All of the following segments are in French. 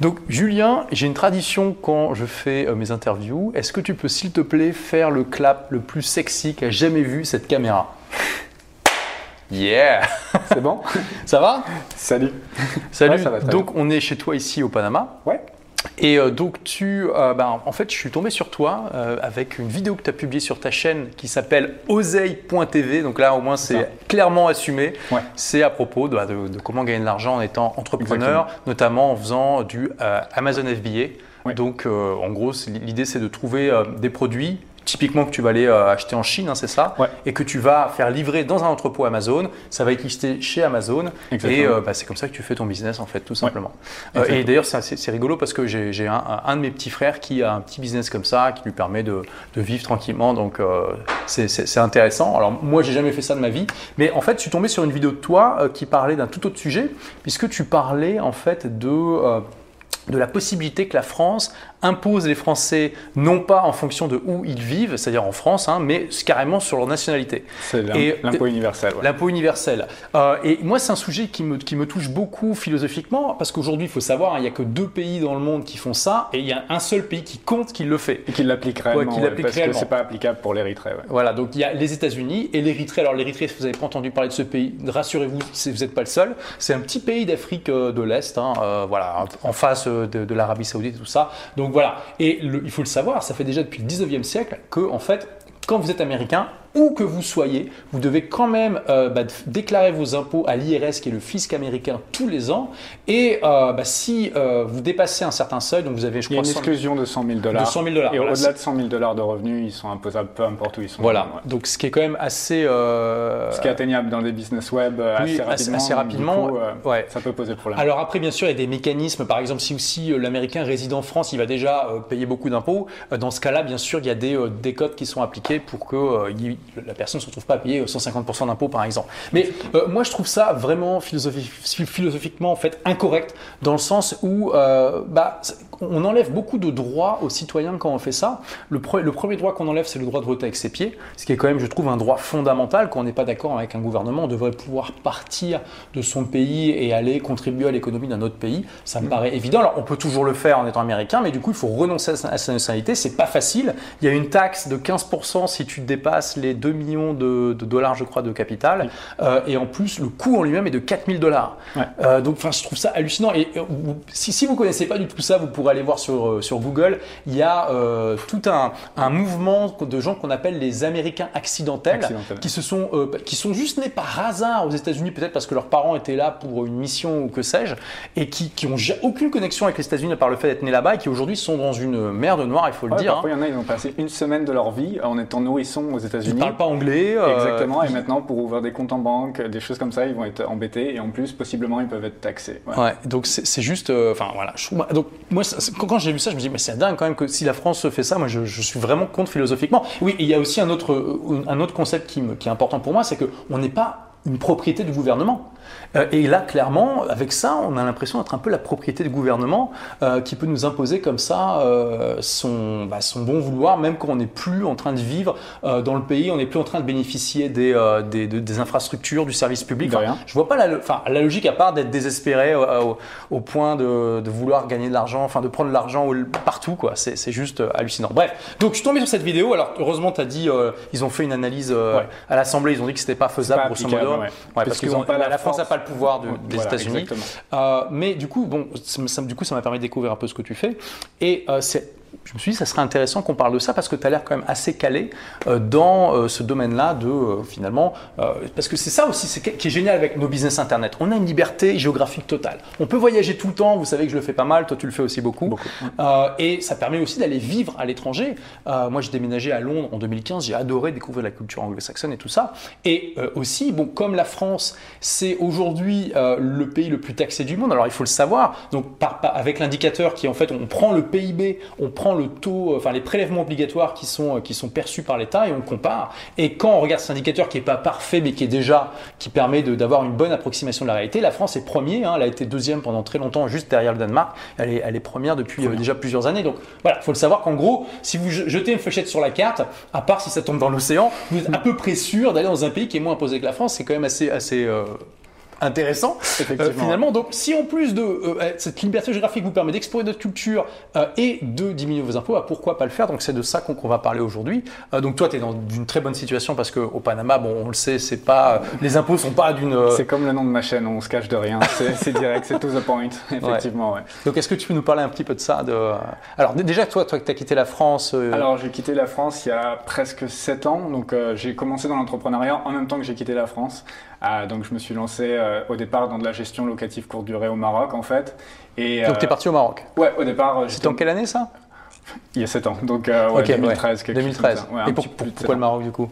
Donc Julien, j'ai une tradition quand je fais euh, mes interviews. Est-ce que tu peux s'il te plaît faire le clap le plus sexy qu'a jamais vu cette caméra? Yeah! C'est bon? Ça va? Salut. Salut. Ouais, ça va Donc on est chez toi ici au Panama. Ouais Et euh, donc tu, euh, ben, en fait, je suis tombé sur toi euh, avec une vidéo que tu as publiée sur ta chaîne qui s'appelle oseille.tv. Donc là, au moins, c'est clairement assumé. Ouais. C'est à propos de, de- de comment gagner de l'argent en étant entrepreneur, Exactement. notamment en faisant du euh, Amazon FBA. Ouais. Donc, en gros, l'idée, c'est de trouver des produits. Typiquement que tu vas aller euh, acheter en Chine, hein, c'est ça, Ouais. et que tu vas faire livrer dans un entrepôt Amazon. Ça va être listé chez Amazon, Exactement. et euh, bah, c'est comme ça que tu fais ton business en fait, tout simplement. Euh, et d'ailleurs, c'est rigolo parce que j'ai un, un de mes petits frères qui a un petit business comme ça, qui lui permet de, de vivre tranquillement. Donc, c'est- intéressant. Alors, moi, j'ai jamais fait ça de ma vie, mais en fait, je suis tombé sur une vidéo de toi qui parlait d'un tout autre sujet, puisque tu parlais en fait de de la possibilité que la France impose les Français non pas en fonction de où ils vivent, c'est-à-dire en France, hein, mais carrément sur leur nationalité. C'est Et- l'impôt universel. ouais. L'impôt universel. Euh, et moi, c'est un sujet qui me, qui me touche beaucoup philosophiquement, parce qu'aujourd'hui, il faut savoir, hein, il n'y a que deux pays dans le monde qui font ça, et il y a un seul pays qui compte qui le fait. Et qu'il l'applique réellement. ouais, parce réellement. que c'est pas applicable pour l'Érythrée. Voilà, donc il y a les États-Unis et l'Érythrée. Alors l'Érythrée, si vous n'avez pas entendu parler de ce pays, rassurez-vous, vous n'êtes pas le seul. C'est un petit pays d'Afrique euh, de l'Est, hein, euh, voilà, en face euh, de, l'Arabie Saoudite et tout ça. Donc voilà, et il faut le savoir, ça fait déjà depuis le 19e siècle que, en fait, quand vous êtes américain, où que vous soyez, vous devez quand même euh, bah, déclarer vos impôts à l'IRS, qui est le fisc américain, tous les ans. Et euh, bah, si euh, vous dépassez un certain seuil, donc vous avez, je Il y a crois, une 100 exclusion de 100 000 dollars. de 100 000 dollars. Et Voilà, au-delà de 100 000 dollars de revenus, ils sont imposables peu importe où ils sont. Voilà, Ouais. donc ce qui est quand même assez. Ce qui est atteignable dans des business web Oui, assez assez- rapidement. assez donc, rapidement, du coup, ouais. Ça peut poser problème. Alors après, bien sûr, il y a des mécanismes. Par exemple, si aussi l'Américain réside en France, il va déjà payer beaucoup d'impôts. Dans ce cas-là, bien sûr, il y a des, des codes qui sont appliqués pour que euh, la personne ne se retrouve pas à payer euh, 150% d'impôts, par exemple. Mais euh, moi, je trouve ça vraiment philosophi- philosophiquement en fait incorrect, dans le sens où euh, bah, on enlève beaucoup de droits aux citoyens quand on fait ça. Le, pre- le premier droit qu'on enlève, c'est le droit de voter avec ses pieds, ce qui est quand même, je trouve, un droit fondamental. Quand on n'est pas d'accord avec un gouvernement, on devrait pouvoir partir de son pays et aller contribuer à l'économie d'un autre pays. Ça me paraît évident. Alors, on peut toujours le faire en étant américain, mais du coup, il faut renoncer à sa, à sa nationalité. C'est pas facile. Il y a une taxe de 15% si tu dépasses les 2 millions de, de dollars, je crois, de capital. Euh, et en plus, le coût en lui-même est de 4000 dollars. Ouais. Euh, donc, enfin, je trouve ça hallucinant. Et euh, vous- si, si vous connaissez pas du tout ça, vous pourrez aller voir sur, euh, sur Google. Il y a euh, tout un, un mouvement de gens qu'on appelle les Américains accidentels, Accidentels. qui se sont, euh, qui sont juste nés par hasard aux États-Unis, peut-être parce que leurs parents étaient là pour une mission ou que sais-je, et qui, qui ont aucune connexion avec les États-Unis à part le fait d'être nés là-bas, et qui aujourd'hui sont dans une merde noire, il faut le Ouais, dire. parfois, hein. il y en a, ils ont passé une semaine de leur vie en étant nourrissons aux Ils États-Unis. ne parlent pas anglais. euh, Exactement, et ils- maintenant pour ouvrir des comptes en banque, des choses comme ça, ils vont être embêtés et en plus, possiblement, ils peuvent être taxés. Ouais. Ouais, donc c'est juste, enfin voilà. trouve- donc moi, quand, j'ai vu ça, je me dis mais c'est dingue quand même que si la France fait ça, moi je, suis vraiment contre philosophiquement. Oui, il y a aussi un autre, euh, un autre concept qui, qui est important pour moi, c'est que on n'est pas une propriété du gouvernement. Euh, et là, clairement, avec ça, on a l'impression d'être un peu la propriété du gouvernement euh, qui peut nous imposer comme ça euh, son, bah, son bon vouloir, même quand on n'est plus en train de vivre euh, dans le pays, on n'est plus en train de bénéficier des, euh, des, de- des infrastructures, du service public. Enfin, rien. je vois pas la, enfin, la logique à part d'être désespéré euh, au, au point de, de vouloir gagner de l'argent, enfin de prendre de l'argent partout, quoi. C'est c'est juste hallucinant. Bref, donc je suis tombé sur cette vidéo. Alors heureusement, tu as dit, euh, ils ont fait une analyse euh, Ouais. à l'Assemblée, ils ont dit que c'était pas faisable, grosso modo. Ouais. Ouais, Parce pas la, la France n'a pas le pouvoir de- des Voilà, États-Unis. Euh, mais du coup, bon, ça, du coup, ça m'a permis de découvrir un peu ce que tu fais. Et euh, c'est je me suis dit, ça serait intéressant qu'on parle de ça parce que tu as l'air quand même assez calé euh, dans euh, ce domaine-là de euh, finalement. parce que c'est ça aussi c'est, qui est génial avec nos business internet. On a une liberté géographique totale. On peut voyager tout le temps. Vous savez que je le fais pas mal. Toi, tu le fais aussi beaucoup. Beaucoup. Euh, et ça permet aussi d'aller vivre à l'étranger. Euh, moi, j'ai déménagé à Londres en 2015. J'ai adoré découvrir la culture anglo-saxonne et tout ça. Et euh, aussi, bon, comme la France, c'est aujourd'hui le pays le plus taxé du monde. Alors, il faut le savoir. Donc, par- par- avec l'indicateur qui, en fait, on prend le PIB, on prend le taux, euh, enfin les prélèvements obligatoires qui sont, euh, qui sont perçus par l'État et on compare. Et quand on regarde cet indicateur qui n'est pas parfait, mais qui est déjà, qui permet d'avoir une bonne approximation de la réalité, la France est premier. hein. elle a été deuxième pendant très longtemps, juste derrière le Danemark. Elle est, elle est première depuis euh, déjà plusieurs années. Donc voilà, il faut le savoir qu'en gros, si vous je- jetez une fléchette sur la carte, à part si ça tombe dans l'océan, vous êtes à peu près sûr d'aller dans un pays qui est moins imposé que la France. C'est quand même assez, assez, euh, intéressant. Effectivement. finalement, donc si en plus de euh, cette liberté géographique vous permet d'explorer notre culture euh, et de diminuer vos impôts, bah, pourquoi pas le faire? Donc c'est de ça qu'on va parler aujourd'hui. Euh, donc toi, tu es dans une très bonne situation parce qu'au Panama, bon, on le sait, c'est pas les impôts sont pas d'une. euh, C'est comme le nom de ma chaîne, on se cache de rien, c'est direct, c'est to the point, effectivement. Ouais. Donc est-ce que tu peux nous parler un petit peu de ça de... Alors déjà, toi, toi, tu as quitté la France. euh, Alors j'ai quitté la France il y a presque 7 ans, donc euh, j'ai commencé dans l'entrepreneuriat en même temps que j'ai quitté la France. Ah, donc je me suis lancé euh, au départ dans de la gestion locative courte durée au Maroc en fait. Et, donc euh, tu es parti au Maroc. Ouais, au départ, euh, C'était en quelle année ça? Il y a 7 ans, donc euh, ouais, Ok, ouais. 2013. quelque chose 2013. comme ça. Ouais, un et pour- pour- pourquoi le. Maroc du coup?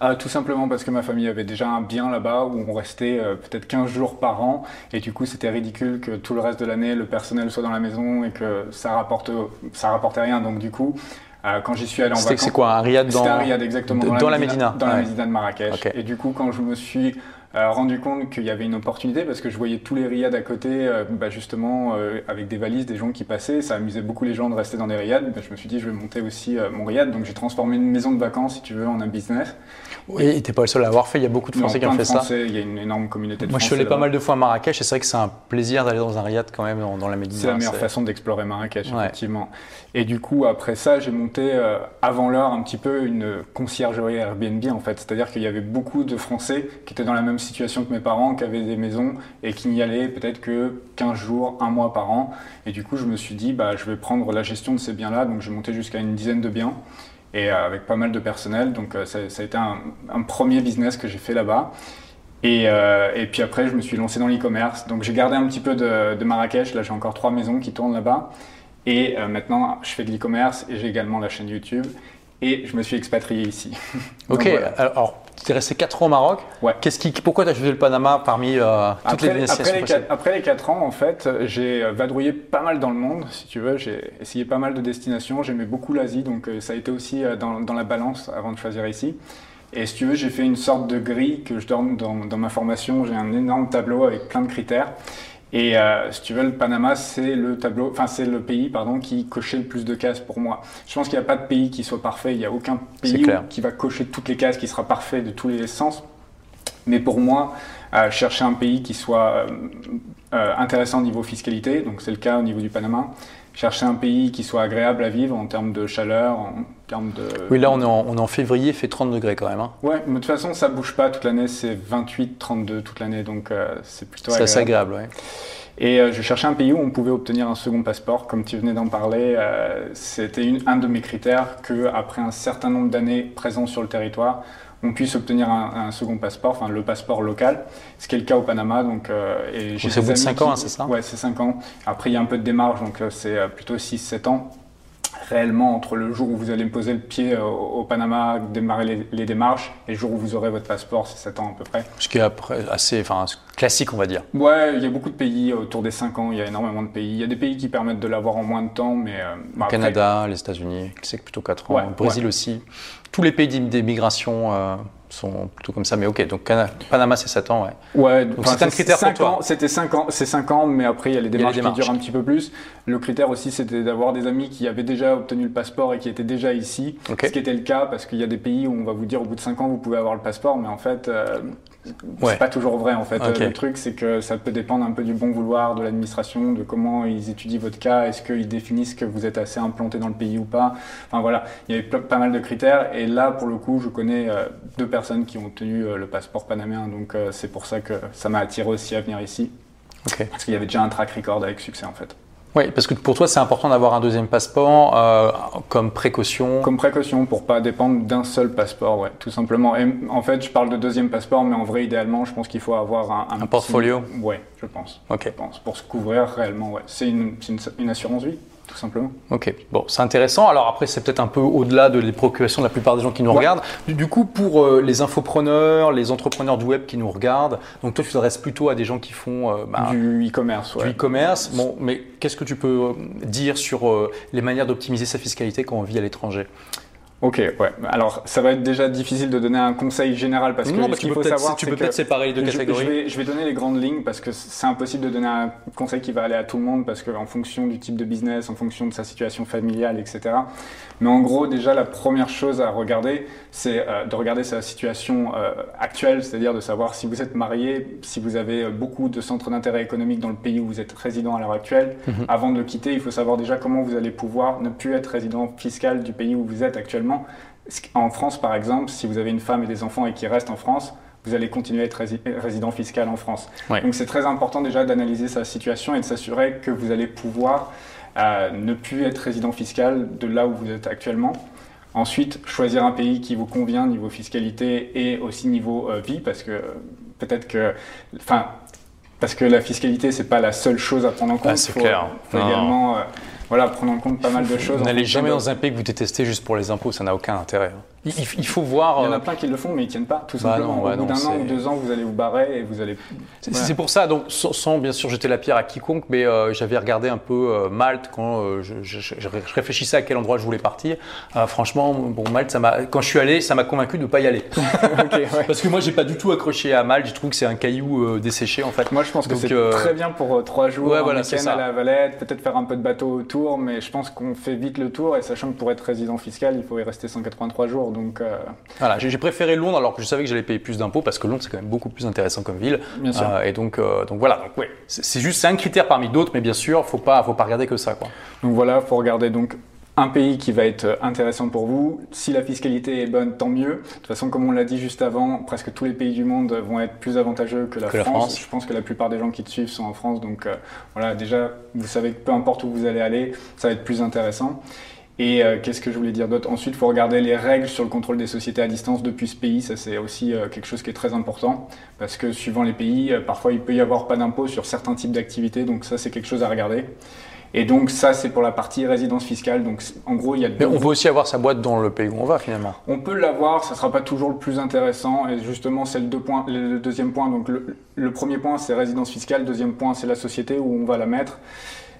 Ah, tout simplement parce que ma famille avait déjà un bien là-bas où on restait euh, peut-être 15 jours par an et du coup c'était ridicule que tout le reste de l'année le personnel soit dans la maison et que ça rapporte ça rapportait rien donc du coup euh, quand j'y suis allé en vacances c'est quoi un riad dans à Riyad exactement de- dans la Médina, dans la. Médina de Marrakech et du coup quand je me suis euh, rendu compte qu'il y avait une opportunité parce que je voyais tous les riads à côté, euh, bah, justement euh, avec des valises, des gens qui passaient, ça amusait beaucoup les gens de rester dans des riads. Bah, je me suis dit je vais monter aussi euh, mon riad, donc j'ai transformé une maison de vacances si tu veux en un business. Et t'es pas le seul à l'avoir fait, il y a beaucoup de Français qui ont fait de ça. Français, Il y a une énorme communauté de Moi je suis Français allé pas mal de fois à Marrakech et c'est vrai que c'est un plaisir d'aller dans un riad quand même dans, dans la Médina. C'est la meilleure façon d'explorer Marrakech, Ouais. effectivement. Et du coup, après ça, j'ai monté avant l'heure un petit peu une conciergerie Airbnb, en fait. C'est-à-dire qu'il y avait beaucoup de Français qui étaient dans la même situation que mes parents, qui avaient des maisons et qui n'y allaient peut-être que 15 jours, un mois par an. Et du coup, je me suis dit, bah, je vais prendre la gestion de ces biens-là. Donc, j'ai monté jusqu'à une dizaine de biens et euh, avec pas mal de personnel. Donc, euh, ça, ça a été un, un premier business que j'ai fait là-bas. Et, euh, et puis après, je me suis lancé dans l'e-commerce. Donc j'ai gardé un petit peu de, de Marrakech. Là, j'ai encore trois maisons qui tournent là-bas. Et euh, maintenant, je fais de l'e-commerce et j'ai également la chaîne YouTube. Et je me suis expatrié ici. Donc, Ok, voilà. alors tu es resté 4 ans au Maroc. Ouais. Qu'est-ce qui, pourquoi tu as choisi le Panama parmi euh, toutes les destinations après, les possibles? quatre, après les quatre ans, en fait, j'ai euh, vadrouillé pas mal dans le monde, si tu veux. J'ai essayé pas mal de destinations. J'aimais beaucoup l'Asie, donc euh, ça a été aussi dans, dans la balance avant de choisir ici. Et si tu veux, j'ai fait une sorte de grille que je donne dans, dans ma formation. J'ai un énorme tableau avec plein de critères. Et euh, si tu veux, le Panama, c'est le tableau, enfin c'est le pays, pardon, qui cochait le plus de cases pour moi. Je pense qu'il n'y a pas de pays qui soit parfait. Il n'y a aucun pays qui va cocher toutes les cases, qui sera parfait de tous les sens. Mais pour moi, euh, chercher un pays qui soit euh, intéressant au niveau fiscalité, donc c'est le cas au niveau du Panama. Chercher un pays qui soit agréable à vivre en termes de chaleur, en termes de. Oui, là on est, en, on est en février, il fait 30 degrés quand même. hein. Ouais, mais de toute façon, ça bouge pas toute l'année, c'est 28, 32 toute l'année, donc euh, c'est plutôt C'est assez agréable. agréable. ouais. Et euh, je cherchais un pays où on pouvait obtenir un second passeport, comme tu venais d'en parler. euh, C'était un de mes critères que après un certain nombre d'années présents sur le territoire, on puisse obtenir un, un second passeport, enfin le passeport local, ce qui est le cas au Panama. Donc, euh, c'est au des bout de amis cinq qui- ans, hein, c'est ça? Ouais, c'est 5 ans. Après, il y a un peu de démarche, donc euh, c'est euh, plutôt 6-7 ans. Réellement, entre le jour où vous allez me poser le pied euh, au, au Panama, démarrer les, les démarches, et le jour où vous aurez votre passeport, c'est 7 ans à peu près. Ce qui est après assez enfin, classique, on va dire. Ouais, il y a beaucoup de pays autour des 5 ans, il y a énormément de pays. Il y a des pays qui permettent de l'avoir en moins de temps, mais... euh, Le après- Canada, les États-Unis, c'est plutôt 4 ans. Ouais, le Brésil aussi. Tous les pays d'im- d'immigration euh, sont plutôt comme ça. Mais ok, donc Cana- Panama, c'est 7 ans, ouais. Ouais, Donc c'est un critère pour toi. C'était 5 ans, c'est 5 ans, mais après il y a les les démarches, qui durent un petit peu plus. Le critère aussi, c'était d'avoir des amis qui avaient déjà obtenu le passeport et qui étaient déjà ici. Ce qui était le cas, parce qu'il y a des pays où on va vous dire au bout de 5 ans vous pouvez avoir le passeport, mais en fait, euh, Ouais. c'est pas toujours vrai. En fait, le truc c'est que ça peut dépendre un peu du bon vouloir de l'administration, de comment ils étudient votre cas, est-ce qu'ils définissent que vous êtes assez implanté dans le pays ou pas? Enfin voilà, il y avait pas mal de critères. Et là, pour le coup, je connais euh, deux personnes qui ont obtenu euh, le passeport panaméen, donc euh, c'est pour ça que ça m'a attiré aussi à venir ici. Parce qu'il y avait déjà un track record avec succès en fait. Oui, parce que pour toi, c'est important d'avoir un deuxième passeport euh, comme précaution. Comme précaution pour pas dépendre d'un seul passeport, ouais, tout simplement. Et en fait, je parle de deuxième passeport, mais en vrai, idéalement, je pense qu'il faut avoir un, Un portfolio Ouais, je pense. Ok. Je pense. Pour se couvrir réellement, ouais. C'est une, une, une assurance vie, tout simplement. Ok, bon, c'est intéressant. Alors après, c'est peut-être un peu au-delà de les préoccupations de la plupart des gens qui nous Ouais. regardent. Du, du coup, pour euh, les infopreneurs, les entrepreneurs du web qui nous regardent, donc toi, tu t'adresses plutôt à des gens qui font euh, bah, du e-commerce, ouais. du e-commerce. Bon, mais qu'est-ce que tu peux euh, dire sur euh, les manières d'optimiser sa fiscalité quand on vit à l'étranger? Ok, ouais. Alors, ça va être déjà difficile de donner un conseil général parce que non, parce qu'il faut peut-être savoir, tu peux peut-être séparer les deux catégories. je vais, je vais donner les grandes lignes parce que c'est impossible de donner un conseil qui va aller à tout le monde parce qu'en fonction du type de business, en fonction de sa situation familiale, etc. Mais en gros, déjà, la première chose à regarder, c'est euh, de regarder sa situation euh, actuelle, c'est-à-dire de savoir si vous êtes marié, si vous avez euh, beaucoup de centres d'intérêt économique dans le pays où vous êtes résident à l'heure actuelle. Mhm. Avant de le quitter, il faut savoir déjà comment vous allez pouvoir ne plus être résident fiscal du pays où vous êtes actuellement. En France, par exemple, si vous avez une femme et des enfants et qui restent en France, vous allez continuer à être rési- résident fiscal en France. Ouais. Donc c'est très important déjà d'analyser sa situation et de s'assurer que vous allez pouvoir euh, ne plus être résident fiscal de là où vous êtes actuellement. Ensuite, choisir un pays qui vous convient niveau fiscalité et aussi niveau euh, vie, parce que euh, peut-être que, enfin, parce que la fiscalité c'est pas la seule chose à prendre en compte. Ah, c'est faut, clair. faut Non. également, euh, voilà, prendre en compte pas mal de choses. N'allez jamais dans un pays que vous détestez juste pour les impôts, ça n'a aucun intérêt. Il, il- il faut voir. Il y en euh, a plein qui le font, mais ils tiennent pas, tout Bah simplement. non, ouais, Au bout non, d'un an ou deux ans, vous allez vous barrer et vous allez. C'est pour ça, donc sans, sans, bien sûr jeter la pierre à quiconque, mais euh, j'avais regardé un peu euh, Malte quand euh, je, je- je- je réfléchissais à quel endroit je voulais partir. Euh, franchement, bon Malte, ça m'a, quand je suis allé, ça m'a convaincu de ne pas y aller. Ouais. Parce que moi, j'ai pas du tout accroché à Malte. Je trouve que c'est un caillou euh, desséché en fait. Moi, je pense que c'est euh, très bien pour euh, trois jours, ouais, un voilà, week-end à la Valette, peut-être faire un peu de bateau autour, mais je pense qu'on fait vite le tour et sachant que pour être résident fiscal, il faut y rester 183 jours. Donc, euh, Voilà, j'ai préféré Londres alors que je savais que j'allais payer plus d'impôts parce que Londres c'est quand même beaucoup plus intéressant comme ville. Bien sûr. Euh, et donc, euh, donc voilà, donc ouais, c'est juste un critère parmi d'autres, mais bien sûr, faut pas, faut pas regarder que ça quoi. donc voilà, faut regarder donc un pays qui va être intéressant pour vous. Si la fiscalité est bonne, tant mieux. De toute façon, comme on l'a dit juste avant, presque tous les pays du monde vont être plus avantageux que la, Que la France. France. Je pense que la plupart des gens qui te suivent sont en France. Donc euh, voilà, déjà, vous savez que peu importe où vous allez aller, ça va être plus intéressant. Et euh, qu'est-ce que je voulais dire d'autre? Ensuite, il faut regarder les règles sur le contrôle des sociétés à distance depuis ce pays. Ça, c'est aussi euh, quelque chose qui est très important parce que suivant les pays, euh, parfois il peut y avoir pas d'impôt sur certains types d'activités. Donc ça, c'est quelque chose à regarder. Et donc ça, c'est pour la partie résidence fiscale. Donc en gros, il y a Mais on peut aussi avoir sa boîte dans le pays où on va finalement. on peut l'avoir, ça sera pas toujours le plus intéressant. Et justement, c'est le, deux points- le deuxième point. Donc, le, le premier point, c'est résidence fiscale. Le deuxième point, c'est la société où on va la mettre.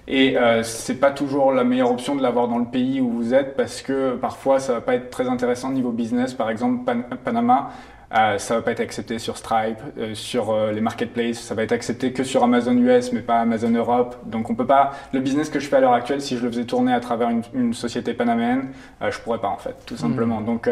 Et euh, c'est pas toujours la meilleure option de l'avoir dans le pays où vous êtes parce que parfois, ça va pas être très intéressant niveau business. Par exemple, Pan- Panama. Euh, ça va pas être accepté sur Stripe, euh, sur euh, les marketplaces. Ça va être accepté que sur Amazon US, mais pas Amazon Europe. Donc on peut pas. Le business que je fais à l'heure actuelle, si je le faisais tourner à travers une, une société panaméenne, euh, je pourrais pas en fait, tout simplement. Donc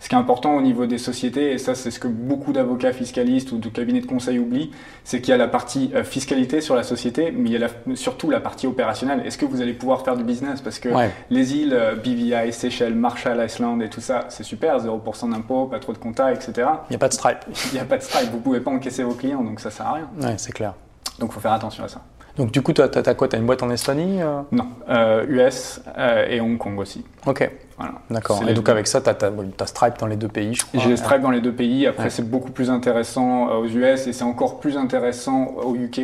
ce qui est important au niveau des sociétés, et ça c'est ce que beaucoup d'avocats fiscalistes ou de cabinets de conseil oublient, c'est qu'il y a la partie fiscalité sur la société, mais il y a la- surtout la partie opérationnelle. Est-ce que vous allez pouvoir faire du business? Parce que Ouais. les îles BVI, Seychelles, Marshall Island et tout ça, c'est super, 0% d'impôt, pas trop de compta, etc. Il n'y a pas de Stripe. Il n'y a pas de Stripe, vous pouvez pas encaisser vos clients, donc ça sert à rien. Ouais, c'est clair. Donc faut faire attention à ça. Donc du coup, tu as, quoi? Tu as une boîte en Estonie euh? Non, euh, US euh, et Hong Kong aussi. Ok, Voilà. d'accord. Et les donc avec ça, tu as, Stripe dans les deux pays, je crois. J'ai Stripe dans les deux pays. Après, Ouais. c'est beaucoup plus intéressant euh, aux US et c'est encore plus intéressant au UK.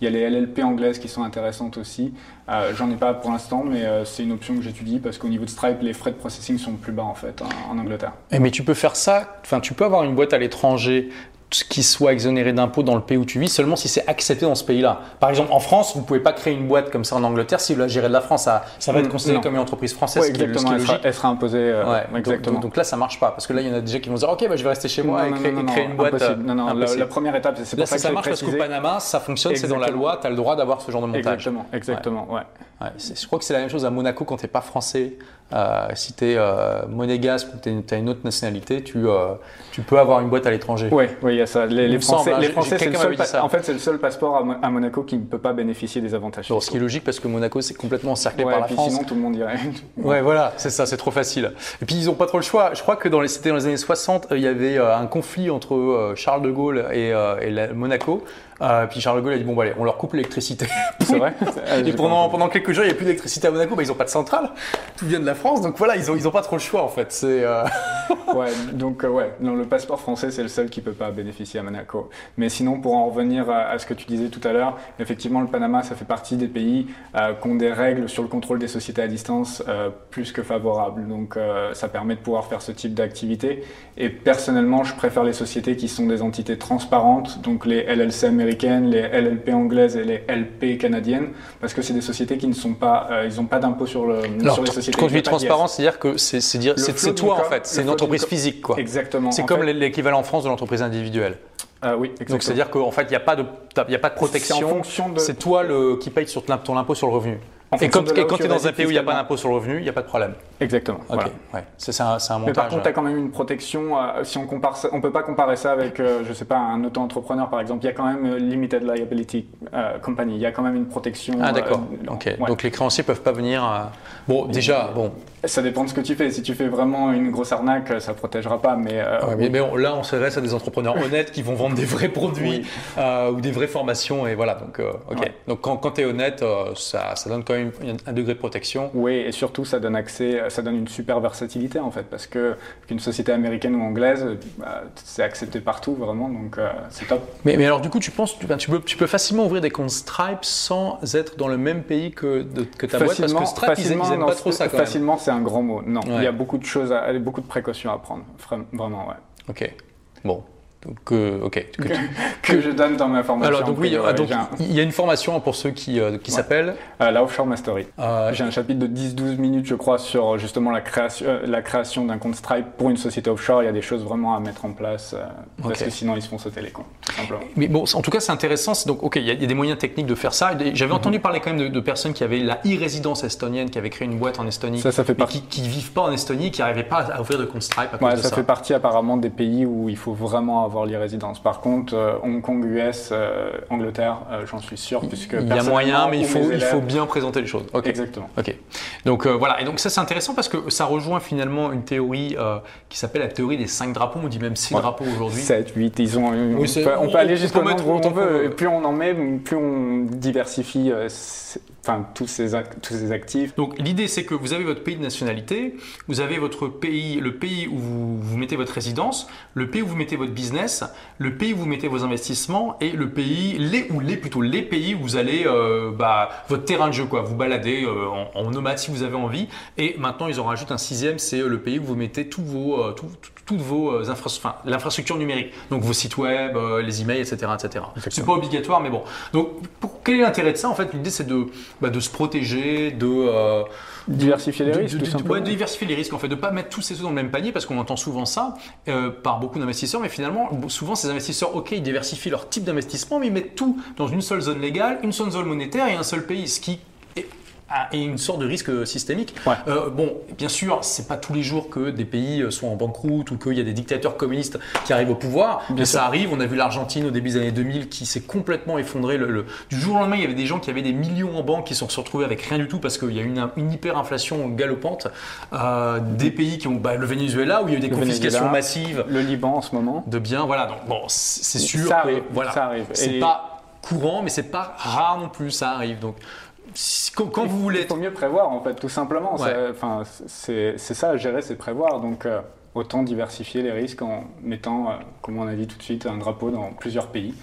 Il y a les LLP anglaises qui sont intéressantes aussi. Euh, J'en ai pas pour l'instant, mais euh, c'est une option que j'étudie parce qu'au niveau de Stripe, les frais de processing sont plus bas en fait en, en Angleterre. Eh, mais tu peux faire ça, enfin tu peux avoir une boîte à l'étranger qui soit exonérée d'impôts dans le pays où tu vis seulement si c'est accepté dans ce pays-là. Par exemple, en France, vous pouvez pas créer une boîte comme ça en Angleterre si vous la gérez de la France. Ça, ça va être Mm, considéré non. comme une entreprise française, Ouais, ce qui est- ce qui exactement. Elle sera, logique. elle sera imposée. euh, Ouais, donc- exactement. Donc, donc là, ça marche pas parce que là, il y en a déjà qui vont dire, ok, bah, je vais rester chez moi Non, et non, créer, et une boîte. euh, Non, non, la, première étape, c'est pour ça ça, que ça marche parce qu'au. Panama, ça fonctionne, c'est dans la loi, tu as le droit d'avoir ce genre de montage. Exactement, exactement, ouais. Ouais, c'est- je crois que c'est la même chose à Monaco quand tu n'es pas français. Euh, si tu es monégasque ou tu as une autre nationalité, tu, euh, tu peux avoir une boîte à l'étranger. Oui, oui, il y a ça. Les, semble, Français, hein, les Français, c'est le seul en fait, c'est le seul passeport à, Mo- à Monaco qui ne peut pas bénéficier des avantages. Genre, ce qui est logique parce que Monaco, c'est complètement encerclé Ouais, par la puis France. sinon, tout le monde irait. Ouais, voilà, c'est ça, c'est trop facile. Et puis ils n'ont pas trop le choix. Je crois que dans les, c'était dans les années 60, euh, il y avait euh, un conflit entre euh, Charles de Gaulle et, euh, et la- Monaco. Euh, puis Charles de Gaulle a dit bon, bah, allez, on leur coupe l'électricité. C'est vrai Et pendant, pendant quelques jours, il n'y a plus d'électricité à Monaco. Bah, ils n'ont pas de centrale. Tout vient de la France. Donc voilà, ils n'ont ils ont pas trop le choix en fait. C'est, euh, Ouais, donc euh, ouais, non, le passeport français, c'est le seul qui peut pas bénéficier à Monaco. Mais sinon, pour en revenir à, à ce que tu disais tout à l'heure, effectivement, le Panama, ça fait partie des pays qui ont des règles sur le contrôle des sociétés à distance plus que favorables. Donc, ça permet de pouvoir faire ce type d'activité. Et personnellement, je préfère les sociétés qui sont des entités transparentes, donc les LLCM américaines, les LLP anglaises et les LP canadiennes, parce que c'est des sociétés qui ne sont pas, euh, ils n'ont pas d'impôt sur, le, Alors, sur les sociétés. Quand dis pas transparent, c'est-à-dire que c'est c'est dire- c'est- c'est toi en fait, c'est une entreprise physique quoi. Exactement. C'est comme fait- l'équivalent en France de l'entreprise individuelle. Ah oui, exactement. Donc c'est-à-dire qu'en fait, il n'y a, pas de- y a pas de C'est en protection. fonction de- C'est toi le, qui paye sur ton impôt sur le revenu. En Et quand, et tu es dans un pays où il n'y a pas d'impôt sur le revenu, il n'y a pas de problème. Exactement. Ok, voilà. ouais. C'est un, un Mais par contre, tu as quand même une protection. euh, si on compare, ça- on peut pas comparer ça avec, euh, je sais pas, un auto-entrepreneur par exemple. Il y a quand même euh, limited liability euh, company. Il y a quand même une protection. ah d'accord. euh, ok. ouais. Donc les créanciers peuvent pas venir. euh, Bon, déjà, bon. Ça dépend de ce que tu fais. Si tu fais vraiment une grosse arnaque, ça protégera pas. Mais, euh, Ouais, mais, mais on- là, on s'adresse à des entrepreneurs honnêtes qui vont vendre des vrais produits Oui. euh, ou des vraies formations et voilà. Donc, euh, ok. Ouais. Donc quand, quand tu es honnête, euh, ça, ça donne quand même un degré de protection. Oui, et surtout, ça donne accès, ça donne une super versatilité en fait, parce que qu'une société américaine ou anglaise, bah, c'est accepté partout vraiment, donc c'est top. Mais, mais alors du coup, tu penses, tu, ben, tu peux, tu peux facilement ouvrir des comptes Stripe sans être dans le même pays que, de- que ta boîte parce que Stripe, ils, ils aiment non, pas trop ça quand facilement, c'est un grand mot. Non, il y a beaucoup de choses, à- beaucoup de précautions à prendre, Vra- vraiment, ouais. Ok. Bon. Euh, ok. Que Que je donne dans ma formation. Alors donc oui, ah, donc, j'ai un- il y a une formation pour ceux qui, euh, qui Ouais. euh, la Offshore Mastery. euh, J'ai un chapitre de 10-12 minutes, je crois, sur justement la création, euh, la création d'un compte Stripe pour une société offshore. Il y a des choses vraiment à mettre en place, euh, parce que sinon ils se font sauter les simplement. Mais bon, en tout cas, c'est intéressant. Donc, ok, il y, a il y a des moyens techniques de faire ça. Et Mhm. J'avais entendu parler quand même de, de personnes qui avaient la e-résidence estonienne, qui avaient créé une boîte en Estonie, Ça, ça fait mais partie. qui, qui vivent pas en Estonie, qui n'arrivaient pas à ouvrir de compte Stripe à cause Ouais, de ça, ça. fait partie apparemment des pays où il faut vraiment avoir l'e-résidence. Par contre, euh, Hong Kong, US, euh, Angleterre, euh, j'en suis sûr, puisque Il y a moyen, mais il faut, il faut bien présenter les choses. Ok. Exactement. Ok. Donc voilà. Et donc ça c'est intéressant parce que ça rejoint finalement une théorie qui s'appelle la théorie des cinq drapeaux. On dit même six Ouais. drapeaux aujourd'hui. 7, 8, ils ont, on, Oui, peut, on on- peut aller on jusqu'au nombre on qu'on veut. Et plus on en met, plus on diversifie enfin, tous, ces, ac- tous ces actifs. Donc l'idée c'est que vous avez votre pays de nationalité, vous avez votre pays, le pays où vous, vous mettez votre résidence, le pays où vous mettez votre business, le pays où vous mettez vos investissements et le pays, les ou les plutôt les pays où vous allez euh, bah, votre terrain de jeu quoi, vous balader euh, en, en nomade si vous avez envie. Et maintenant ils en rajoutent un sixième, c'est euh, le pays où vous mettez tous vos euh, tout- tout- toutes vos euh, infra- enfin, l'infrastructure numérique, donc vos sites web, les emails, etc., etc. C'est pas obligatoire, mais bon. Donc pour, quel est l'intérêt de ça? En fait, l'idée c'est de bah, de se protéger, de euh, Diversifier les de- risques, de- tout de- simplement. ouais, de diversifier les risques, en fait, de ne pas mettre tous ses œufs dans le même panier, parce qu'on entend souvent ça euh, par beaucoup d'investisseurs, mais finalement, souvent ces investisseurs, ok, ils diversifient leur type d'investissement, mais ils mettent tout dans une seule zone légale, une seule zone monétaire et un seul pays, ce qui est une sorte de risque systémique. Ouais. Euh, bon, bien sûr, c'est pas tous les jours que des pays sont en banqueroute ou qu'il y a des dictateurs communistes qui arrivent au pouvoir, mais ça arrive. On a vu l'Argentine au début des années 2000 qui s'est complètement effondrée. Le, le- Du jour au lendemain, il y avait des gens qui avaient des millions en banque qui se sont retrouvés avec rien du tout parce qu'il y a eu une, une hyperinflation galopante. Euh, des pays qui ont bah, le Venezuela où il y a eu des Le confiscations Venezuela. massive Le Liban en ce moment. de biens. Voilà, donc bon, c'est sûr Ça que arrive, voilà, ça arrive. c'est Et- pas courant, mais c'est pas rare non plus. Ça arrive. Donc quand, quand vous voulez Il faut mieux prévoir, en fait, tout simplement. Ouais. Enfin, c'est ça, gérer, c'est prévoir. Donc, euh, autant diversifier les risques en mettant, euh, comme on a dit tout de suite, un drapeau dans plusieurs pays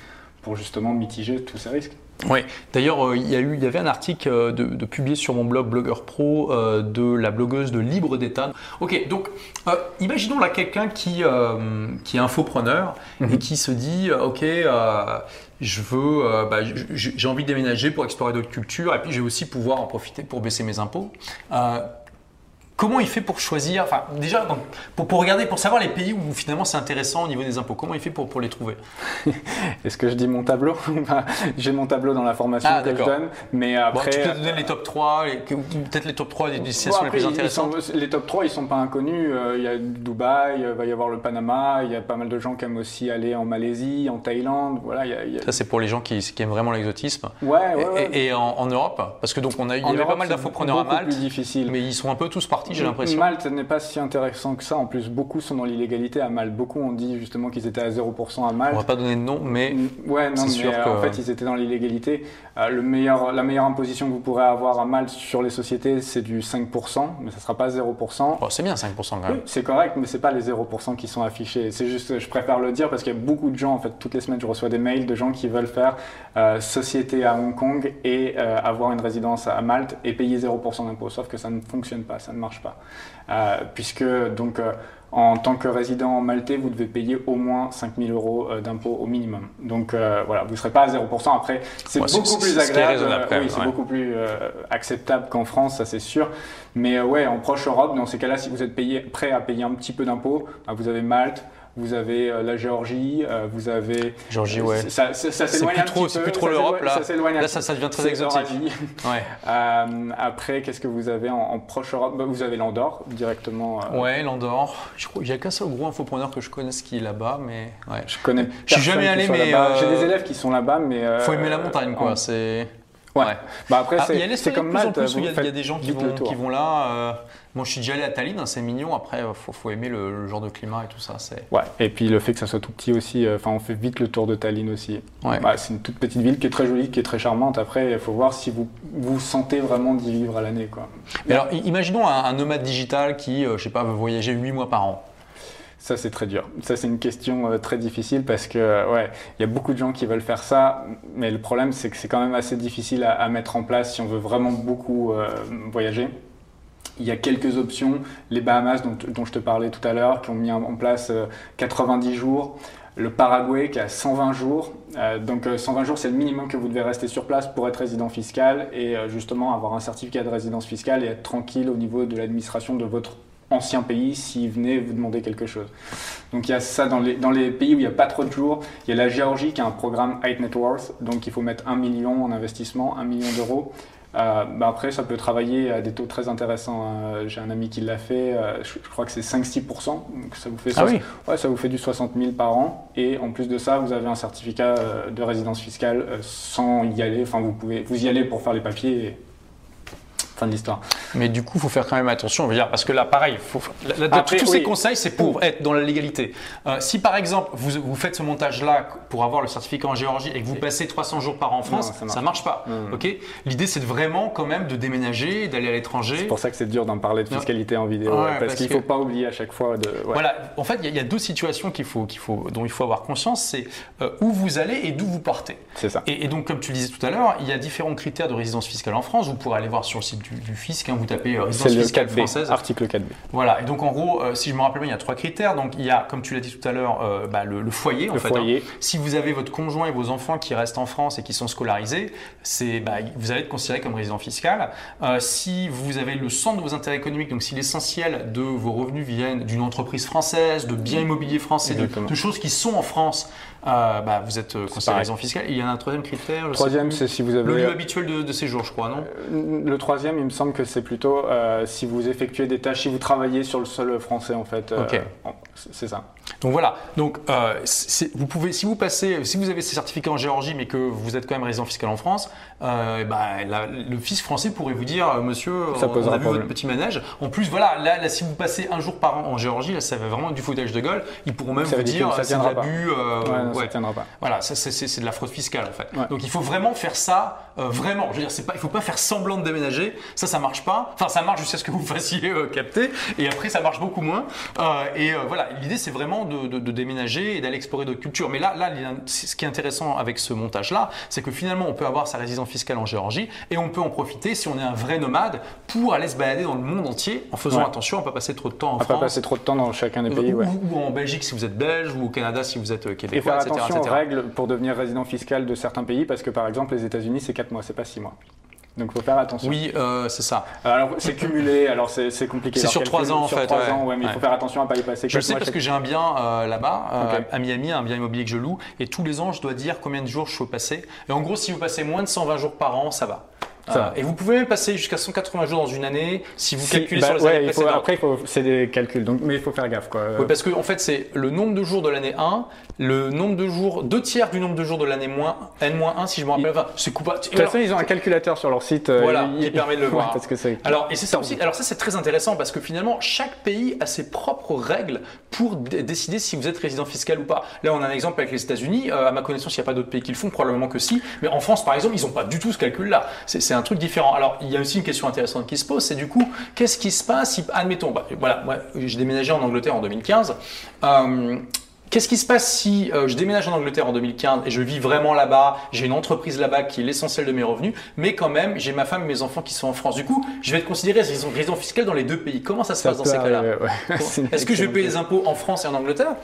pour justement mitiger tous ces risques. Oui, d'ailleurs, euh, il y, a eu, il y avait un article euh, de, de publié sur mon blog Blogueur Pro euh, de la blogueuse de Libre d'État. Ok, donc euh, imaginons là quelqu'un qui, euh, qui est infopreneur et qui se dit euh, Ok, euh, je veux, euh, bah, j'ai envie de déménager pour explorer d'autres cultures et puis je vais aussi pouvoir en profiter pour baisser mes impôts. Euh, Comment il fait pour choisir Enfin, déjà, donc, pour, pour regarder, pour savoir les pays où finalement c'est intéressant au niveau des impôts, comment il fait pour, pour les trouver Est-ce que je dis mon tableau J'ai mon tableau dans la formation Ah, que je donne, mais Bon, après. tu peux donner les top 3, les- que- ou peut-être les top 3 des Bon, destinations les plus intéressantes. sont- les top 3, ils sont pas inconnus. Euh, Il y a Dubaï, il va y avoir le Panama, il y a pas mal de gens qui aiment aussi aller en Malaisie, en Thaïlande. Voilà, il y a- il y a- Ça, c'est pour les gens qui, qui aiment vraiment l'exotisme. Ouais, ouais, Et- ouais. Et, et en, en Europe, parce que donc on a, il y avait pas mal d'infopreneurs à Malte, mais ils sont un peu tous partis, j'ai l'impression. Malte n'est pas si intéressant que ça. En plus, beaucoup sont dans l'illégalité à Malte. Beaucoup ont dit justement qu'ils étaient à 0% à Malte. On va pas donner de nom, mais Ouais, non, mais sûr euh, que- en fait, ils étaient dans l'illégalité. Euh, le meilleur, la meilleure imposition que vous pourrez avoir à Malte sur les sociétés, c'est du 5%, mais ça ne sera pas 0%. bon, c'est bien 5% quand même. Oui, c'est correct, mais c'est pas les 0% qui sont affichés. C'est juste, je préfère le dire parce qu'il y a beaucoup de gens, en fait, toutes les semaines, je reçois des mails de gens qui veulent faire euh, société à Hong Kong et euh, avoir une résidence à Malte et payer 0% d'impôt. Sauf que ça ne fonctionne pas, ça ne marche pas. Euh, puisque, donc, euh, En tant que résident maltais, vous devez payer au moins 5000 euros euh, d'impôts au minimum. Donc voilà, vous ne serez pas à 0%. Après, c'est Ouais, beaucoup plus c'est ce agréable. oui, c'est ouais. beaucoup plus acceptable qu'en France, ça c'est sûr. Mais ouais, en proche Europe, dans ces cas-là, si vous êtes payé, prêt à payer un petit peu d'impôts, bah, vous avez Malte, vous avez euh, la Géorgie, euh, vous avez. Géorgie, ouais. Ça, ça, ça C'est s'éloigne un trop, petit peu, plus trop l'Europe là. Ça Là, ça, ça devient très exotique. Ouais. Euh, après, qu'est-ce que vous avez en, en proche Europe Bah, Vous avez l'Andorre directement. euh, Ouais, l'Andorre. Je crois, il y a qu'un seul gros infopreneur que je connaisse qui est là-bas, mais ouais. Je connais. Je suis jamais allé, mais, euh, J'ai des élèves qui sont là-bas, mais. euh, Faut aimer la montagne, quoi. en- C'est. Ouais. Ouais. Bah après, Ah, c'est comme Malte. il y, y a des gens qui vont, tour. qui vont là. euh, Moi, je suis déjà allé à Tallinn, hein, c'est mignon. Après, il faut, faut aimer le, le genre de climat et tout ça. Ouais, et puis le fait que ça soit tout petit aussi, euh, enfin on fait vite le tour de Tallinn aussi. Ouais. Bah, c'est une toute petite ville qui est très jolie, qui est très charmante. Après, il faut voir si vous vous sentez vraiment d'y vivre à l'année. Mais alors, imaginons un, un nomade digital qui, euh, je sais pas, veut voyager 8 mois par an. Ça, c'est très dur. Ça, c'est une question euh, très difficile parce que, euh, ouais, il y a beaucoup de gens qui veulent faire ça, mais le problème, c'est que c'est quand même assez difficile à, mettre en place si on veut vraiment beaucoup euh, voyager. Il y a quelques options, les Bahamas dont, dont je te parlais tout à l'heure, qui ont mis en place euh, 90 jours, le Paraguay qui a 120 jours. Donc euh, 120 jours, c'est le minimum que vous devez rester sur place pour être résident fiscal et justement avoir un certificat de résidence fiscale et être tranquille au niveau de l'administration de votre ancien pays s'il venait vous demander quelque chose. Donc il y a ça dans les, dans les pays où il n'y a pas trop de jours. Il y a la Géorgie qui a un programme High Net Worth, donc il faut mettre 1 million en investissement, 1 million d'euros. Euh, bah après, ça peut travailler à des taux très intéressants. Euh, J'ai un ami qui l'a fait, euh, je, je crois que c'est 5-6%, donc ça vous fait Ah oui. Ouais, ça vous fait du 60 000 par an. Et en plus de ça, vous avez un certificat euh, de résidence fiscale sans y aller. Enfin, vous pouvez, vous y allez pour faire les papiers. Et... Fin de l'histoire. Mais du coup, il faut faire quand même attention, dire, parce que là, pareil, faut, là, là, Après, tous ces conseils, c'est pour être dans la légalité. Euh, si par exemple, vous, vous faites ce montage-là pour avoir le certificat en Géorgie et que vous passez 300 jours par an en France, Non, ça ça marche marche pas. Ok? L'idée, c'est de vraiment quand même de déménager, d'aller à l'étranger. C'est pour ça que c'est dur d'en parler de Non. fiscalité en vidéo. Ouais, parce, parce qu'il que- ne faut pas oublier à chaque fois de. ouais. Voilà, en fait, il y, a- il y a deux situations qu'il faut, qu'il faut, dont il faut avoir conscience, c'est euh, où vous allez et d'où vous partez. C'est ça. Et, et donc, comme tu le disais tout à l'heure, il y a différents critères de résidence fiscale en France. Vous pourrez aller voir sur le site du, du fisc, hein, vous tapez euh, résidence le fiscale 4B, française. article 4B. Voilà, et donc en gros, euh, si je me rappelle bien, il y a trois critères. Donc il y a, comme tu l'as dit tout à l'heure, euh, bah, le, le foyer en Le fait. foyer. hein. Si vous avez votre conjoint et vos enfants qui restent en France et qui sont scolarisés, c'est, bah, vous allez être considéré comme résident fiscal. Euh, si vous avez le centre de vos intérêts économiques, donc si l'essentiel de vos revenus viennent d'une entreprise française, de biens immobiliers français, de choses qui sont en France, euh, bah, vous êtes euh, considéré pareil. résident fiscal. Et il y a un troisième critère. je sais Troisième, c'est si vous le avez. lieu habituel de, de séjour, je crois, non Euh, Le troisième, il me semble que c'est plutôt euh, si vous effectuez des tâches, si vous travaillez sur le sol français en fait. euh, Ok. bon, c'est ça. Donc voilà. Donc euh, vous pouvez, si vous passez, si vous avez ces certificats en Géorgie, mais que vous êtes quand même résident fiscal en France, euh, bah, la- le fisc français pourrait vous dire, euh, Monsieur, Ça on a vu problème. votre petit manège. En plus, voilà, là, là, si vous passez un jour par an en Géorgie, là, ça va vraiment du foutage de gueule. Ils pourront même vous dire, ça c'est de tiendra pas. l'abus. euh, ouais, non, ouais. ça tiendra pas. Voilà, ça, c'est- de la fraude fiscale en fait. Ouais. Donc il faut vraiment faire ça, euh, vraiment. Je veux dire, pas, il faut pas faire semblant de déménager. Ça, ça marche pas. Enfin, ça marche jusqu'à ce que vous fassiez euh, capter, et après ça marche beaucoup moins. Euh, et euh, voilà, l'idée c'est vraiment de, de- de déménager et d'aller explorer d'autres cultures. Mais là, là, ce qui est intéressant avec ce montage-là, c'est que finalement on peut avoir sa résidence fiscale en Géorgie et on peut en profiter si on est un vrai nomade pour aller se balader dans le monde entier en faisant Ouais. attention à pas passer trop de temps en va France. pas passer trop de temps dans chacun des pays. ou, ouais. ou en Belgique si vous êtes belge, ou au Canada si vous êtes euh, Et québécois, faire etc. attention etc. aux règles pour devenir résident fiscal de certains pays, parce que par exemple, les États-Unis, c'est 4 mois, c'est pas 6 mois. Donc il faut faire attention. Oui, euh, c'est ça. Alors c'est cumulé, alors c'est compliqué. C'est sur trois ans, en sur fait, trois ouais. ans, ouais, mais il faut faire attention à pas y passer. Je le sais mois parce chaque- que j'ai un bien euh, là-bas, euh, à Miami, un bien immobilier que je loue, et tous les ans, je dois dire combien de jours je peux passer. Et en gros, si vous passez moins de 120 jours par an, ça va. Ça va. et vous pouvez même passer jusqu'à 180 jours dans une année si vous Si- calculez bah, sur les ouais, années il faut- précédentes. après, il c'est des calculs, donc, mais il faut faire gaffe. Quoi. Oui, parce que en fait, c'est le nombre de jours de l'année 1, le nombre de jours, deux tiers du nombre de jours de l'année moins, N-1, si je me rappelle. Enfin, c'est. De toute façon, ils ont un calculateur sur leur site. euh, Voilà, il- qui permet de le Ouais, voir. parce que c'est- Alors, et c'est ça aussi. Alors ça, c'est très intéressant parce que finalement, chaque pays a ses propres règles pour dé- décider si vous êtes résident fiscal ou pas. Là, on a un exemple avec les États-Unis. Euh, à ma connaissance, il n'y a pas d'autres pays qui le font, probablement que si. Mais en France, par exemple, ils n'ont pas du tout ce calcul-là. C'est c'est un truc différent. Alors, il y a aussi une question intéressante qui se pose, c'est du coup, qu'est-ce qui se passe si, admettons, bah, voilà, moi, j'ai déménagé en Angleterre en 2015. Euh, Qu'est-ce qui se passe si euh, je déménage en Angleterre en 2015 et je vis vraiment là-bas, j'ai une entreprise là-bas qui est l'essentiel de mes revenus, mais quand même j'ai ma femme et mes enfants qui sont en France. Du coup, je vais être considéré résident fiscal dans les deux pays. Comment ça se passe dans ces cas-là Est-ce que je vais payer les impôts en France et en Angleterre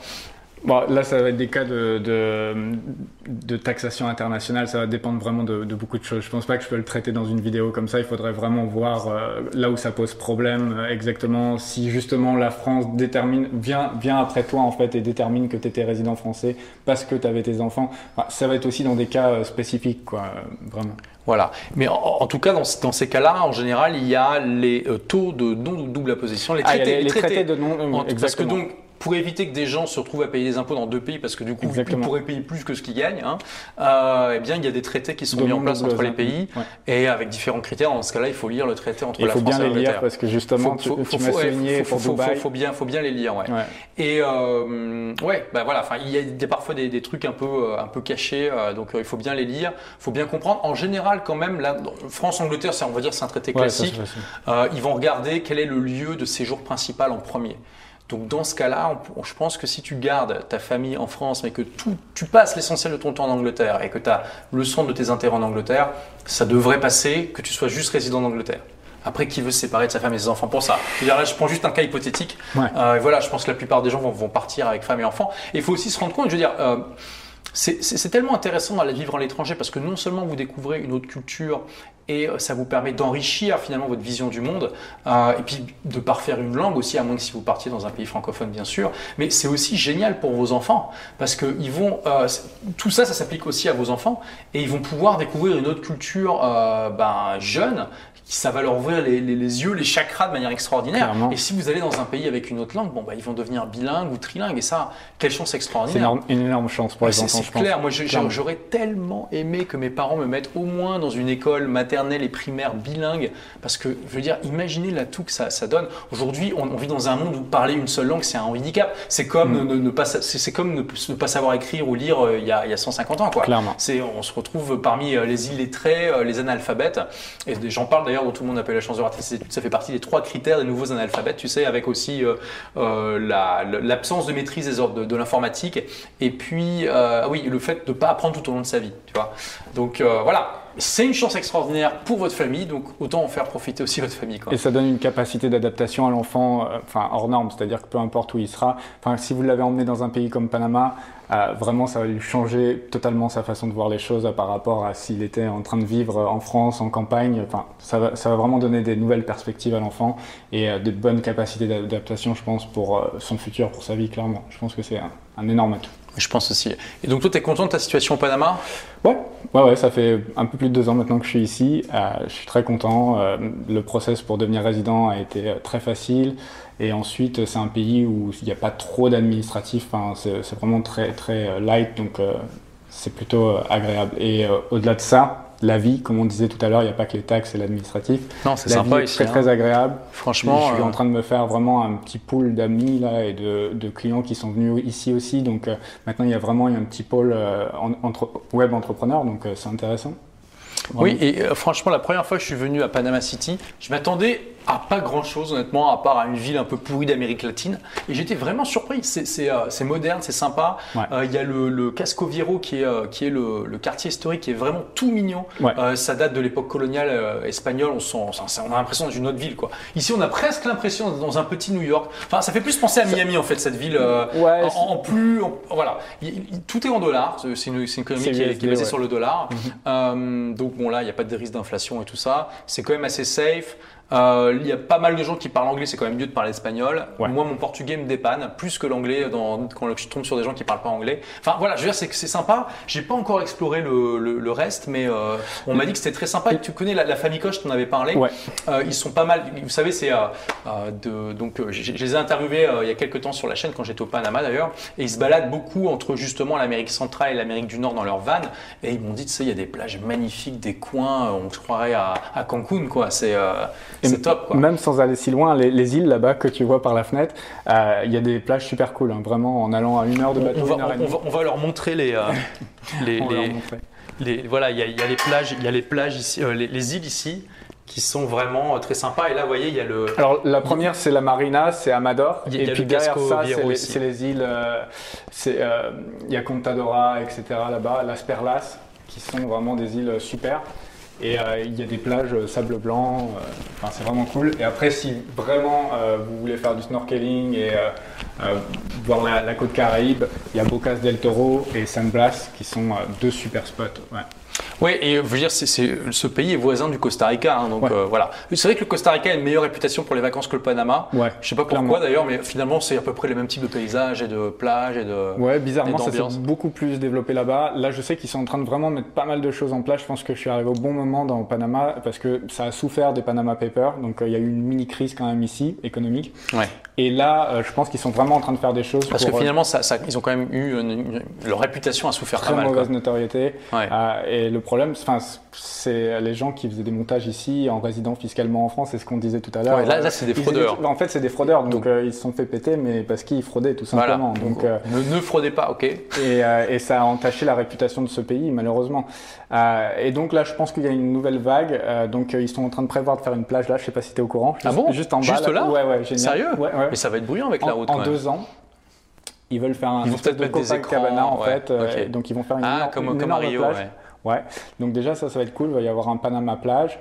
Bon, là, ça va être des cas de, de, taxation internationale. Ça va dépendre vraiment de, beaucoup de choses. Je pense pas que je peux le traiter dans une vidéo comme ça. Il faudrait vraiment voir euh, là où ça pose problème euh, exactement. Si justement la France détermine, vient, vient après toi en fait et détermine que tu étais résident français parce que tu avais tes enfants. ça va être aussi dans des cas euh, spécifiques, quoi, vraiment. Voilà. Mais en, tout cas, dans, dans ces cas-là, en général, il y a les taux de non-double imposition, les traités, ah, les, traités, de non. Exactement. Parce que donc, pour éviter que des gens se retrouvent à payer des impôts dans deux pays, parce que du coup, ils pourraient payer plus que ce qu'ils gagnent, hein, euh, eh bien, il y a des traités qui sont mis en place entre les pays, et avec différents critères. Dans ce cas-là, il faut lire le traité entre la France et l'Angleterre. Il faut bien les lire, parce que justement, faut, tu, tu faut, pour Dubaï. Faut, bien, faut bien les lire, ouais. Et euh, ouais, bah voilà. Enfin, il y a des, parfois des, des, trucs un peu, euh, un peu cachés, euh, donc il faut bien les lire, il faut bien comprendre. En général, quand même, France-Angleterre, on va dire, c'est un traité classique. ils vont regarder quel est le lieu de séjour principal en premier. Donc dans ce cas-là, je pense que si tu gardes ta famille en France, mais que tout, tu passes l'essentiel de ton temps en Angleterre et que tu as le centre de tes intérêts en Angleterre, ça devrait passer que tu sois juste résident d'Angleterre. Après, qui veut se séparer de sa femme et ses enfants pour ça? Je, dire, là, je prends juste un cas hypothétique. Euh, voilà, je pense que la plupart des gens vont, partir avec femme et enfants. Et il faut aussi se rendre compte, je veux dire, euh, c'est tellement intéressant d'aller vivre à l'étranger parce que non seulement vous découvrez une autre culture et euh, ça vous permet d'enrichir finalement votre vision du monde euh, et puis de parfaire une langue aussi, à moins que si vous partiez dans un pays francophone bien sûr, mais c'est aussi génial pour vos enfants parce que ils vont, euh, tout ça, ça s'applique aussi à vos enfants et ils vont pouvoir découvrir une autre culture ben, jeune ça va leur ouvrir les, yeux, les chakras de manière extraordinaire. Et si vous allez dans un pays avec une autre langue, bon, bah, ils vont devenir bilingues ou trilingues. Et ça, quelle chance extraordinaire. C'est une, énorme chance pour les enfants. C'est clair. Moi, j'aurais tellement aimé que mes parents me mettent au moins dans une école maternelle et primaire bilingue. Parce que, je veux dire, imaginez l'atout que ça, ça donne. Aujourd'hui, on, vit dans un monde où parler une seule langue, c'est un handicap. C'est comme, mm. ne, pas, c'est comme ne, pas savoir écrire ou lire euh, il, y a, il y a 150 ans. Quoi. Clairement. On se retrouve parmi euh, les illettrés, euh, les analphabètes. Et j'en parle d'ailleurs dont tout le monde eu la chance de voir. Ça fait partie des trois critères des nouveaux analphabètes, tu sais, avec aussi euh, euh, l'absence de maîtrise des ordres de, l'informatique et puis euh, oui, le fait de ne pas apprendre tout au long de sa vie, tu vois. Donc voilà, c'est une chance extraordinaire pour votre famille, donc autant en faire profiter aussi votre famille. Et ça donne une capacité d'adaptation à l'enfant, enfin hors norme, c'est-à-dire que peu importe où il sera, enfin si vous l'avez emmené dans un pays comme Panama, euh, vraiment, ça va lui changer totalement sa façon de voir les choses par rapport à s'il était en train de vivre en France, en campagne. Enfin, ça va, ça va vraiment donner des nouvelles perspectives à l'enfant et euh, des bonnes capacités d'adaptation, je pense, pour euh, son futur, pour sa vie, clairement. Je pense que c'est un, un énorme atout. Je pense aussi. Et donc toi, tu es content de ta situation au Panama? Ouais. ouais, ouais, ça fait un peu plus de deux ans maintenant que je suis ici. Euh, je suis très content. Euh, le process pour devenir résident a été euh, très facile. Et ensuite, c'est un pays où il n'y a pas trop d'administratif. Enfin, c'est vraiment très, très light, donc c'est plutôt agréable. Et au-delà de ça, la vie, comme on disait tout à l'heure, il n'y a pas que les taxes et l'administratif. Non, c'est sympa vie Très, très hein. agréable. Franchement. Je suis en euh, train de me faire vraiment un petit pool d'amis là et de, clients qui sont venus ici aussi. Donc euh, maintenant, il y a vraiment un petit pôle euh, entre, web entrepreneur. Donc c'est intéressant. Oui, et franchement, la première fois que je suis venu à Panama City, je m'attendais à pas grand chose honnêtement, à part à une ville un peu pourrie d'Amérique latine. Et j'étais vraiment surpris. C'est euh, moderne, c'est sympa. Euh, il y a le, le Casco Viejo qui est, euh, qui est le, le, quartier historique qui est vraiment tout mignon. ça date de l'époque coloniale espagnole. On, sent, on a l'impression dans une autre ville. Quoi. Ici, on a presque l'impression dans un petit New York. Enfin, ça fait plus penser à Miami en fait, cette ville. en, plus, voilà. tout est en dollars. C'est une, une, économie qui est, basée sur le dollar. Mhm. donc bon, là, il n'y a pas de risque d'inflation et tout ça. C'est quand même assez safe. Euh, il y a pas mal de gens qui parlent anglais, c'est quand même mieux de parler espagnol. Moi, mon portugais me dépanne plus que l'anglais quand je tombe sur des gens qui parlent pas anglais. Enfin voilà, je veux dire, c'est c'est sympa. J'ai pas encore exploré le, le, reste, mais euh, on m'a dit que c'était très sympa. Et tu connais la, famille Koch, t'en avais parlé. Euh, ils sont pas mal. Vous savez, c'est de donc je les ai interviewés il y a quelques temps sur la chaîne quand j'étais au Panama d'ailleurs, et ils se baladent beaucoup entre justement l'Amérique centrale et l'Amérique du Nord dans leur van, et ils m'ont dit, tu sais, il y a des plages magnifiques, des coins, on se croirait à, à Cancun quoi. C'est c'est top. Même sans aller si loin, les, îles là-bas que tu vois par la fenêtre, euh, il y a des plages super cool. Hein, vraiment, en allant à une heure de bateau. On va, leur montrer les. Euh, les, les, voilà, il y, a les plages, il y a les plages ici, euh, les, îles ici. qui sont vraiment très sympas. Et là, vous voyez, il y a le. Alors, la première, c'est la Marina, c'est Amador. A- et puis derrière ça, c'est les, les îles. euh, c'est, euh, Il y a Contadora, etc. là-bas, Las Perlas, qui sont vraiment des îles super. Et euh, il y a des plages euh, sable blanc. euh, Enfin, c'est vraiment cool. Et après, si vraiment vous voulez faire du snorkeling et voir la, côte Caraïbe, il y a Bocas del Toro et San Blas, qui sont deux super spots. Oui, et je veux dire, ce pays est voisin du Costa Rica, hein, donc Ouais. euh, voilà. C'est vrai que le Costa Rica a une meilleure réputation pour les vacances que le Panama. Ouais, Je sais pas pourquoi d'ailleurs, mais finalement, c'est à peu près les mêmes types de paysages et de plages et de. Ouais, bizarrement, et ça s'est beaucoup plus développé là-bas. Là, je sais qu'ils sont en train de vraiment mettre pas mal de choses en place. Je pense que je suis arrivé au bon moment dans le Panama parce que ça a souffert des Panama Papers. Donc, euh, il y a eu une mini crise quand même ici, économique. Ouais. Et là, euh, je pense qu'ils sont vraiment en train de faire des choses Parce pour que euh, finalement, ça, ça- ils ont quand même eu une- une- leur réputation a souffert très pas mal. quoi. mauvaise notoriété. Ouais. Euh, et le problème, c'est les gens qui faisaient des montages ici en résidant fiscalement en France. C'est ce qu'on disait tout à l'heure. Ouais, là- là, c'est des fraudeurs. En fait, c'est des fraudeurs. Donc, Donc- euh, ils se sont fait péter, mais parce qu'ils fraudaient tout Voilà. simplement. Donc, euh, ne, ne fraudez pas, ok. et, euh, et ça a entaché la réputation de ce pays, malheureusement. Et donc là, je pense qu'il y a une nouvelle vague. Donc ils sont en train de prévoir de faire une plage là. Je sais pas si tu es au courant. Ah bon Juste en bas. Juste là Ouais, ouais, génial. Sérieux Ouais, ouais. Mais ça va être bruyant avec En, la route en deux ans. Ils veulent faire un Ils vont peut-être mettre des écrans, en ouais, fait. Donc ils vont faire une Ah, énorme, comme, une comme à énorme Rio, plage. ouais. Ouais. Donc déjà ça, ça va être cool. Il va y avoir un Panama plage.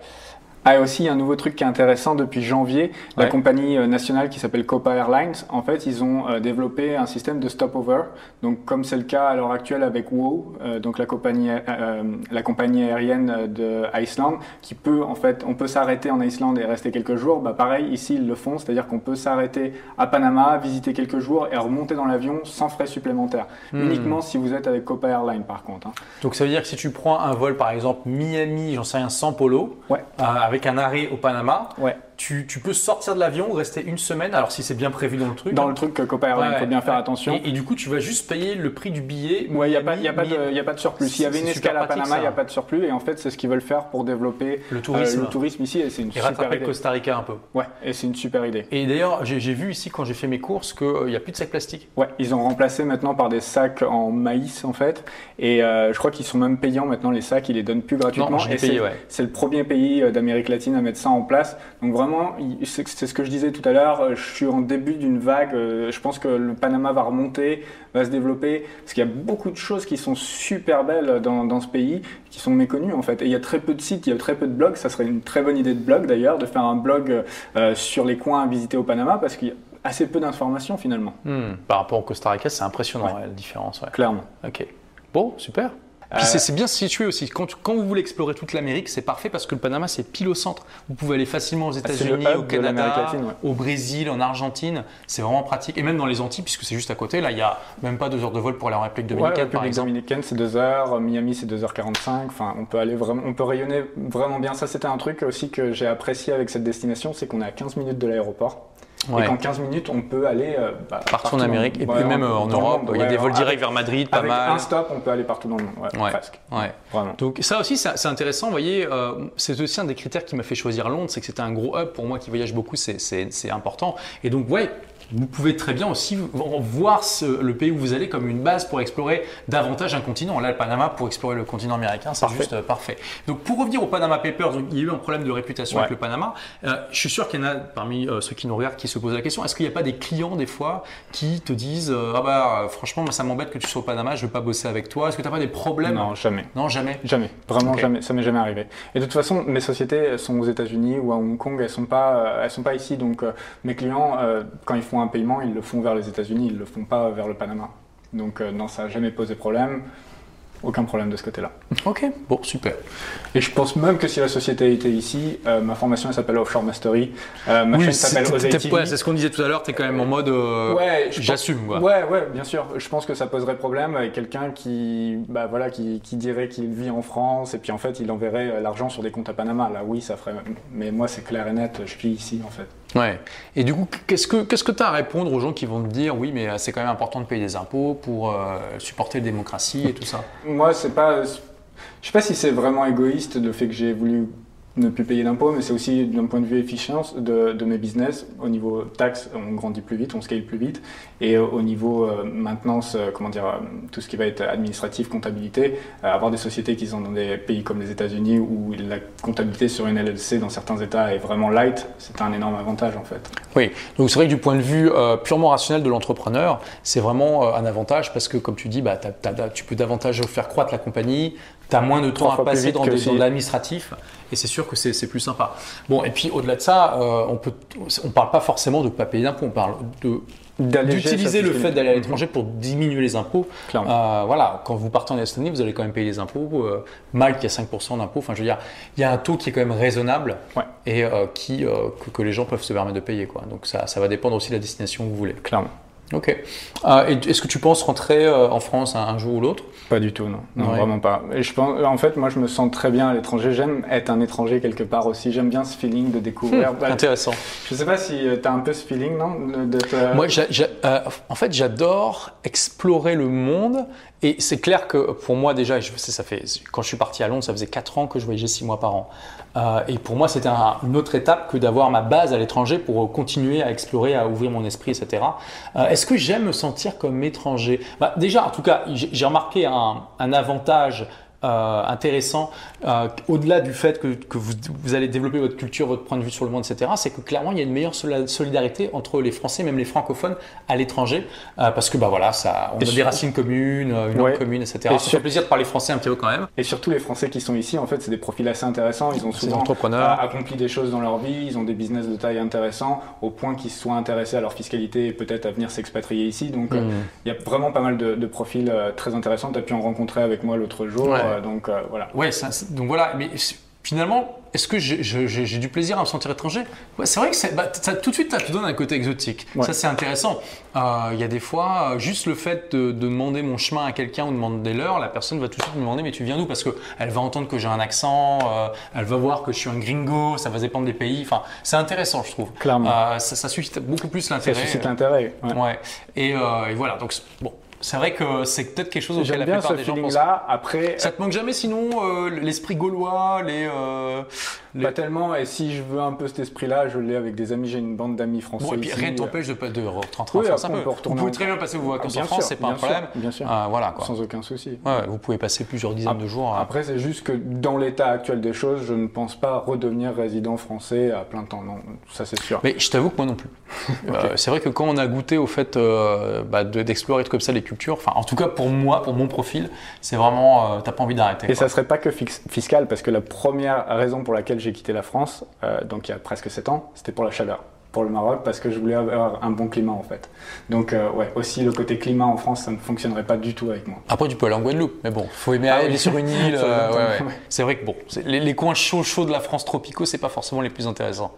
Ah, et aussi, il y a un nouveau truc qui est intéressant depuis janvier. La Ouais. compagnie euh, nationale qui s'appelle Copa Airlines, en fait, ils ont euh, développé un système de stopover. Donc, comme c'est le cas à l'heure actuelle avec WOW, euh, donc la compagnie, euh, la compagnie aérienne de Iceland, qui peut, en fait, on peut s'arrêter en Islande et rester quelques jours. Bah, pareil, ici, ils le font. C'est-à-dire qu'on peut s'arrêter à Panama, visiter quelques jours et remonter dans l'avion sans frais supplémentaires. Hmm. Uniquement si vous êtes avec Copa Airlines, par contre. hein. Donc ça veut dire que si tu prends un vol par exemple Miami, j'en sais rien, sans polo, Ouais. euh, avec un arrêt au Panama, Ouais. Tu, tu peux sortir de l'avion, rester une semaine, alors si c'est bien prévu dans le truc. Dans hein. le truc Copa Airlines, il Ouais, faut bien faire attention. Et, et du coup, tu vas juste payer le prix du billet. Ouais, il n'y a, pas- a, de- y a pas de surplus. S'il y avait une escale à Panama, il n'y a pas de surplus. Et en fait, c'est ce qu'ils veulent faire pour développer Le euh, tourisme. le tourisme ici. Et c'est une et super rattraper idée. le Costa Rica un peu. Ouais, et c'est une super idée. Et d'ailleurs, j'ai vu ici quand j'ai fait mes courses qu'il n'y a plus de sacs plastiques. Ouais, ils ont remplacé maintenant par des sacs en maïs en fait. Et euh, je crois qu'ils sont même payants maintenant les sacs. Ils les donnent plus gratuitement. Non, Et c'est- ouais. Le premier pays euh, d'Amérique latine à mettre ça en place. Donc vraiment, il- c'est ce que je disais tout à l'heure. euh, Je suis en début d'une vague. euh, Je pense que le Panama va remonter, va se développer, parce qu'il y a beaucoup de choses qui sont super belles dans, dans ce pays, qui sont méconnues en fait. Et il y a très peu de sites, il y a très peu de blogs. Ça serait une très bonne idée de blog d'ailleurs, de faire un blog euh, sur les coins à visiter au Panama, parce qu'il y a assez peu d'informations finalement, Hmm. Par rapport au Costa Rica, c'est impressionnant ouais, la différence. ouais. clairement. Ok. Bon, super. Puis Euh, c'est- bien situé aussi. Quand, quand vous voulez explorer toute l'Amérique, c'est parfait parce que le Panama, c'est pile au centre. Vous pouvez aller facilement aux le États-Unis, au Canada, latine, ouais. au Brésil, en Argentine. C'est vraiment pratique. Et même dans les Antilles, puisque c'est juste à côté. Là, il n'y a même pas deux heures de vol pour aller en République Ouais, dominicaine, par République exemple. dominicaine, c'est 2 heures, Miami, c'est 2h45. Enfin, on peut aller vraiment, on peut rayonner vraiment bien. Ça, c'était un truc aussi que j'ai apprécié avec cette destination, c'est qu'on est à 15 minutes de l'aéroport. Ouais. Et qu'en 15 minutes, on peut aller euh, bah, Partout en Amérique. Et puis même euh, en Europe. monde, il y a des vols directs vers Madrid, pas Avec mal. un stop, on peut aller partout dans le monde. Ouais, presque. Donc ça aussi, c'est intéressant. Vous voyez, euh, c'est aussi un des critères qui m'a fait choisir Londres, c'est que c'était un gros hub pour moi qui voyage beaucoup, c'est important. Et donc, ouais, vous pouvez très bien aussi voir ce- le pays où vous allez comme une base pour explorer davantage un continent. Là, le Panama, pour explorer le continent américain, c'est juste euh, parfait. Donc, pour revenir au Panama Papers, donc, il y a eu un problème de réputation Ouais. avec le Panama. Euh, je suis sûr qu'il y en a parmi euh, ceux qui nous regardent qui se posent la question est-ce qu'il n'y a pas des clients des fois qui te disent euh, ah bah franchement moi, ça m'embête que tu sois au Panama, je veux pas bosser avec toi. Est-ce que tu n'as pas des problèmes? Non, jamais. Non, jamais. Jamais, vraiment jamais, ça m'est jamais arrivé. Et de toute façon, mes sociétés elles sont aux États-Unis ou à Hong Kong, elles sont pas, euh, elles sont pas ici. Donc mes clients, quand ils font un paiement, ils le font vers les États-Unis, ils le font pas vers le Panama. Donc euh, non, ça n'a jamais posé problème. Aucun problème de ce côté-là. Ok, bon, super. Et je pense même que si la société était ici, euh, ma formation elle s'appelle Offshore Mastery, euh, ma chaîne s'appelle c'est- ouais, ce qu'on disait tout à l'heure, tu es quand même en mode Ouais, j'assume. quoi. Ouais, ouais, bien sûr. Je pense que ça poserait problème avec quelqu'un qui, bah voilà, qui, qui dirait qu'il vit en France et puis en fait il enverrait l'argent sur des comptes à Panama. Là, oui, ça ferait. Mais moi, c'est clair et net. Je vis ici en fait. Ouais. Et du coup, qu'est-ce que qu'est-ce que tu as à répondre aux gens qui vont te dire oui, mais euh, c'est quand même important de payer des impôts pour euh, supporter la démocratie et tout ça? Moi, c'est pas. Je sais pas si c'est vraiment égoïste le fait que j'ai voulu ne plus payer d'impôts, mais c'est aussi d'un point de vue efficience de, mes business. Au niveau taxes, on grandit plus vite, on scale plus vite. Et au niveau euh, maintenance, euh, comment dire, euh, tout ce qui va être administratif, comptabilité, avoir des sociétés qui sont dans des pays comme les États-Unis où la comptabilité sur une LLC dans certains États est vraiment light, c'est un énorme avantage en fait. Oui, donc c'est vrai que du point de vue purement rationnel de l'entrepreneur, c'est vraiment un avantage parce que comme tu dis, bah, tu peux davantage faire croître la compagnie, tu as moins de temps à passer dans, dans l'administratif et c'est sûr que c'est plus sympa. Bon, et puis au-delà de ça, on peut, on parle pas forcément de ne pas payer d'impôts, on parle de d'utiliser le fait d'aller à l'étranger pour diminuer les impôts. Euh, voilà, quand vous partez en Estonie, vous allez quand même payer les impôts. Euh, Malte, il y a 5% d'impôts. Enfin, je veux dire, il y a un taux qui est quand même raisonnable et euh, qui, que, les gens peuvent se permettre de payer. Quoi. Donc ça, ça va dépendre aussi de la destination que vous voulez. Clairement. Ok. Euh, est-ce que tu penses rentrer euh, en France un, jour ou l'autre? Pas du tout, non. Non, vraiment pas. Et je pense, en fait, moi, je me sens très bien à l'étranger. J'aime être un étranger quelque part aussi. J'aime bien ce feeling de découvrir. Bah, intéressant. Je sais pas si euh, tu as un peu ce feeling, non Moi, en fait, j'adore explorer le monde. Et c'est clair que pour moi, déjà, je, ça fait, quand je suis parti à Londres, ça faisait 4 ans que je voyageais 6 mois par an. Euh, et pour moi, c'était une autre étape que d'avoir ma base à l'étranger pour continuer à explorer, à ouvrir mon esprit, etc. Euh, est-ce que j'aime me sentir comme étranger? Bah, Déjà, en tout cas, j'ai remarqué un, un avantage euh, intéressant, euh, au-delà du fait que, que vous, vous, allez développer votre culture, votre point de vue sur le monde, etc., c'est que clairement, il y a une meilleure solidarité entre les Français, même les francophones, à l'étranger, euh, parce que bah, voilà, ça, on a des racines communes, une langue commune, etc. Et ça fait plaisir de parler français un petit peu quand même. Et surtout, les Français qui sont ici, en fait, c'est des profils assez intéressants. Ils ont souvent accompli des choses dans leur vie, ils ont des business de taille intéressants, au point qu'ils soient intéressés à leur fiscalité et peut-être à venir s'expatrier ici. Donc, hmm. il y a vraiment pas mal de, de profils très intéressants. Tu as pu en rencontrer avec moi l'autre jour. Euh, donc euh, voilà. Ouais, donc voilà. Mais finalement, est-ce que j'ai du plaisir à me sentir étranger? C'est vrai que bah, ça, tout de suite, ça te donne un côté exotique. Ça, c'est intéressant. Euh, il y a des fois, juste le fait de, demander mon chemin à quelqu'un ou de demander l'heure, la personne va tout de suite me demander Mais tu viens d'où? Parce qu'elle va entendre que j'ai un accent, elle va voir que je suis un gringo, ça va dépendre des pays. Enfin, c'est intéressant, je trouve. Clairement. ça, ça, suscite beaucoup plus l'intérêt. Ça suscite l'intérêt. Ouais. Et, et, voilà. Donc, bon, c'est vrai que c'est peut-être quelque chose auquel la plupart des gens pensent. là. Après, ça te manque jamais sinon euh, l'esprit gaulois, les, euh, Pas tellement. Et si je veux un peu cet esprit-là, je l'ai avec des amis. J'ai une bande d'amis français. Bon, et puis rien ne t'empêche de, de rentrer en France un peu. Vous pouvez très bien passer vos vacances en France, c'est pas un problème. Bien sûr. Ah, voilà quoi. Sans aucun souci. Ouais, vous pouvez passer plusieurs dizaines de jours. Après, c'est juste que dans l'état actuel des choses, je ne pense pas redevenir résident français à plein temps. Non, ça c'est sûr. Mais je t'avoue que moi non plus. Euh, c'est vrai que quand on a goûté au fait bah, d'explorer comme ça les cultures, enfin en tout cas pour moi, pour mon profil, c'est vraiment, euh, t'as pas envie d'arrêter. Et ça serait pas que fiscal, parce que la première raison pour laquelle j'ai quitté la France, euh, donc il y a presque 7 ans, c'était pour la chaleur pour le Maroc parce que je voulais avoir un bon climat en fait. Donc euh, ouais, aussi le côté climat en France, ça ne fonctionnerait pas du tout avec moi. Après tu peux aller en Guadeloupe, mais bon, faut aimer ah aller sur une île. C'est vrai que bon, les, les, coins chauds chauds de la France tropicaux, c'est pas forcément les plus intéressants.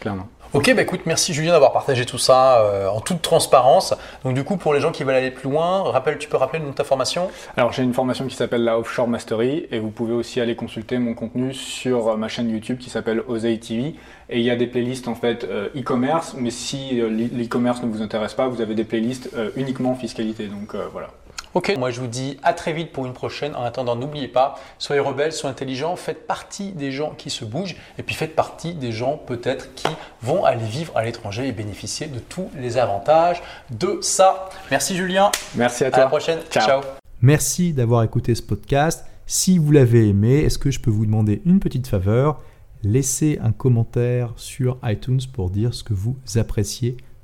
Clairement. Ok, bah écoute, merci Julien d'avoir partagé tout ça euh, en toute transparence. Donc du coup, pour les gens qui veulent aller plus loin, rappelle, tu peux rappeler le nom de ta formation? Alors j'ai une formation qui s'appelle la Offshore Mastery et vous pouvez aussi aller consulter mon contenu sur ma chaîne YouTube qui s'appelle Osei TV. Et il y a des playlists en fait euh, e-commerce, mais si euh, l'e-commerce ne vous intéresse pas, vous avez des playlists uniquement fiscalité. Donc voilà. Ok, moi je vous dis à très vite pour une prochaine. En attendant, n'oubliez pas, soyez rebelles, soyez intelligents, faites partie des gens qui se bougent et puis faites partie des gens peut-être qui vont aller vivre à l'étranger et bénéficier de tous les avantages de ça. Merci Julien. Merci à toi. À la prochaine. Ciao. Merci d'avoir écouté ce podcast. Si vous l'avez aimé, est-ce que je peux vous demander une petite faveur? Laissez un commentaire sur iTunes pour dire ce que vous appréciez